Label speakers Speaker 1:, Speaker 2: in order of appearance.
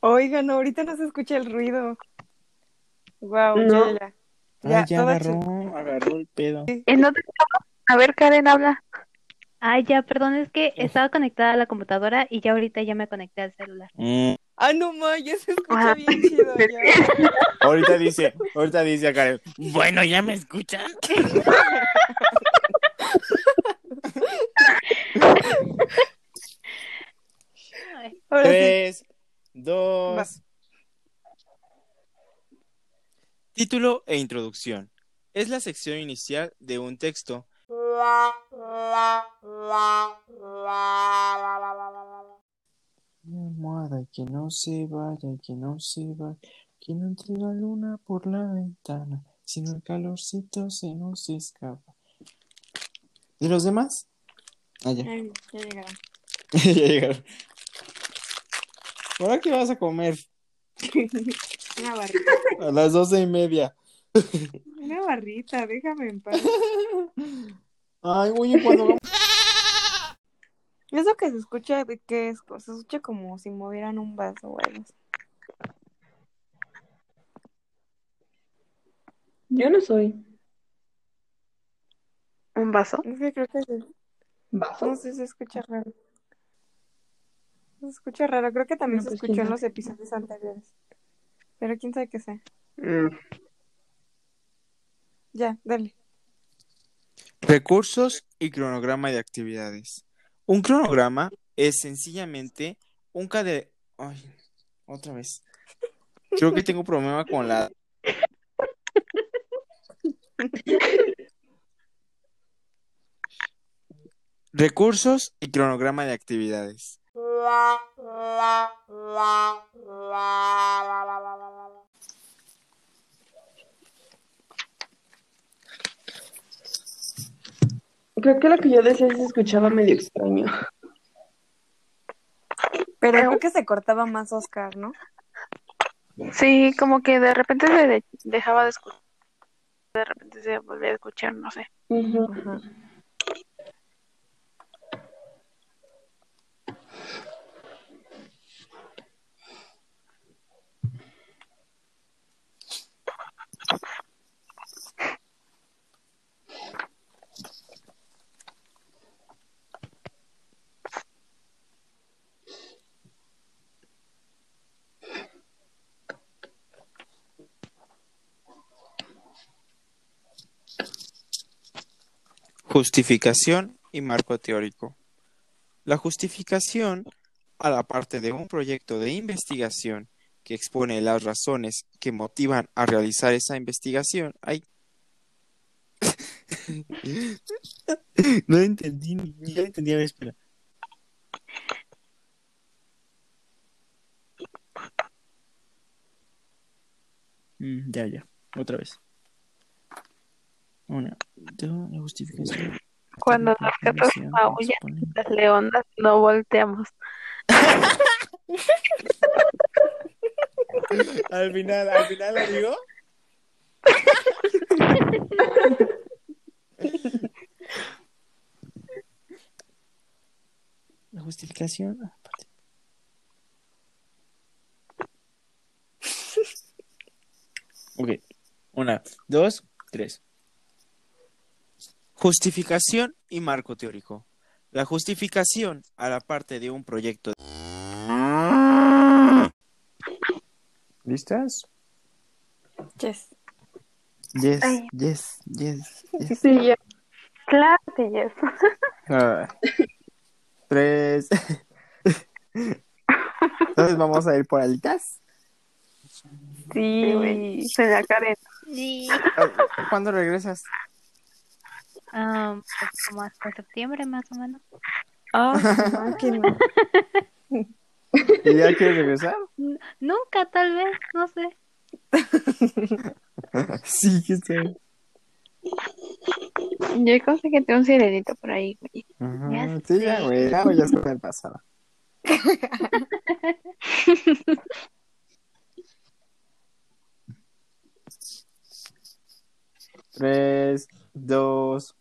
Speaker 1: Oigan, ahorita no se escucha el ruido. Wow,
Speaker 2: No.
Speaker 1: ya, ya.
Speaker 3: Ah,
Speaker 1: Ya,
Speaker 3: agarró, agarró el pedo.
Speaker 2: ¿En dónde estamos? A ver, Karen, habla.
Speaker 4: Ay, ya, perdón, es que estaba conectada a la computadora y ya ahorita ya me conecté al celular.
Speaker 3: Mm,
Speaker 1: Ah, no ma, ya se escucha
Speaker 2: Ah.
Speaker 1: bien chido ya.
Speaker 3: Ahorita dice, ahorita dice a Karen, bueno, ¿ya me escuchan? Tres, dos.
Speaker 1: Va.
Speaker 3: Título e introducción. Es la sección inicial de un texto. Mi almohada que no se vaya, que no se vaya, que no entre la luna por la ventana, sino el calorcito se nos escapa. ¿Y los demás? Ah, ya.
Speaker 1: Ay, ya llegaron.
Speaker 3: ya llegaron. ¿Ahora qué vas a comer?
Speaker 1: Una barrita.
Speaker 3: A las doce y media.
Speaker 1: Una barrita, déjame en paz.
Speaker 3: Ay, oye, cuando vamos...
Speaker 1: Eso que se escucha, ¿de qué es? Se escucha como si movieran un vaso o algo así.
Speaker 2: Yo no soy. ¿Un vaso?
Speaker 1: Es que creo que se,
Speaker 2: ¿Vaso?
Speaker 1: no sé, se escucha raro. Se escucha raro, creo que también
Speaker 2: No,
Speaker 1: se
Speaker 2: pues,
Speaker 1: escuchó en los episodios anteriores. Pero quién sabe qué sea.
Speaker 2: Mm.
Speaker 1: Ya, dale.
Speaker 3: Recursos y cronograma de actividades. Un cronograma es sencillamente un cade... Ay, otra vez. Creo que tengo problema con la... Recursos y cronograma de actividades.
Speaker 2: Creo que lo que yo decía se escuchaba medio extraño.
Speaker 1: Pero creo que se cortaba más Oscar, ¿no?
Speaker 2: Sí, como que de repente se de- dejaba de escuchar. De repente se volvía a escuchar, no sé.
Speaker 1: Ajá.
Speaker 3: Justificación y marco teórico. La justificación a la parte de un proyecto de investigación que expone las razones que motivan a realizar esa investigación. Ay. no entendí, ya entendí, a ver, espera. Mm, ya, ya, otra vez. Una, dos, la justificación.
Speaker 2: Cuando los gatos maullan, las leonas no volteamos.
Speaker 3: Al final, al final lo digo. La justificación. ah. Ok. Una, dos, tres. Justificación y marco teórico. La justificación a la parte de un proyecto. ¿Listas?
Speaker 1: Yes.
Speaker 3: Yes,
Speaker 2: Ay.
Speaker 3: yes, yes, yes.
Speaker 2: Sí, ya. Claro que yes.
Speaker 3: Ah. Tres. Entonces vamos a ir por alitas.
Speaker 2: Sí, se la Karen.
Speaker 4: Sí.
Speaker 3: ¿Cuándo regresas?
Speaker 4: Ah, pues como hasta septiembre más o menos.
Speaker 1: Máquina.
Speaker 3: ¿Y ya quieres regresar?
Speaker 4: N- Nunca, tal vez, no sé.
Speaker 3: Sí, que sé.
Speaker 2: Yo conseguí un sirenito por ahí. güey.
Speaker 4: Ya
Speaker 3: sí, ya, güey, ya, ya está en el pasado. Tres, dos.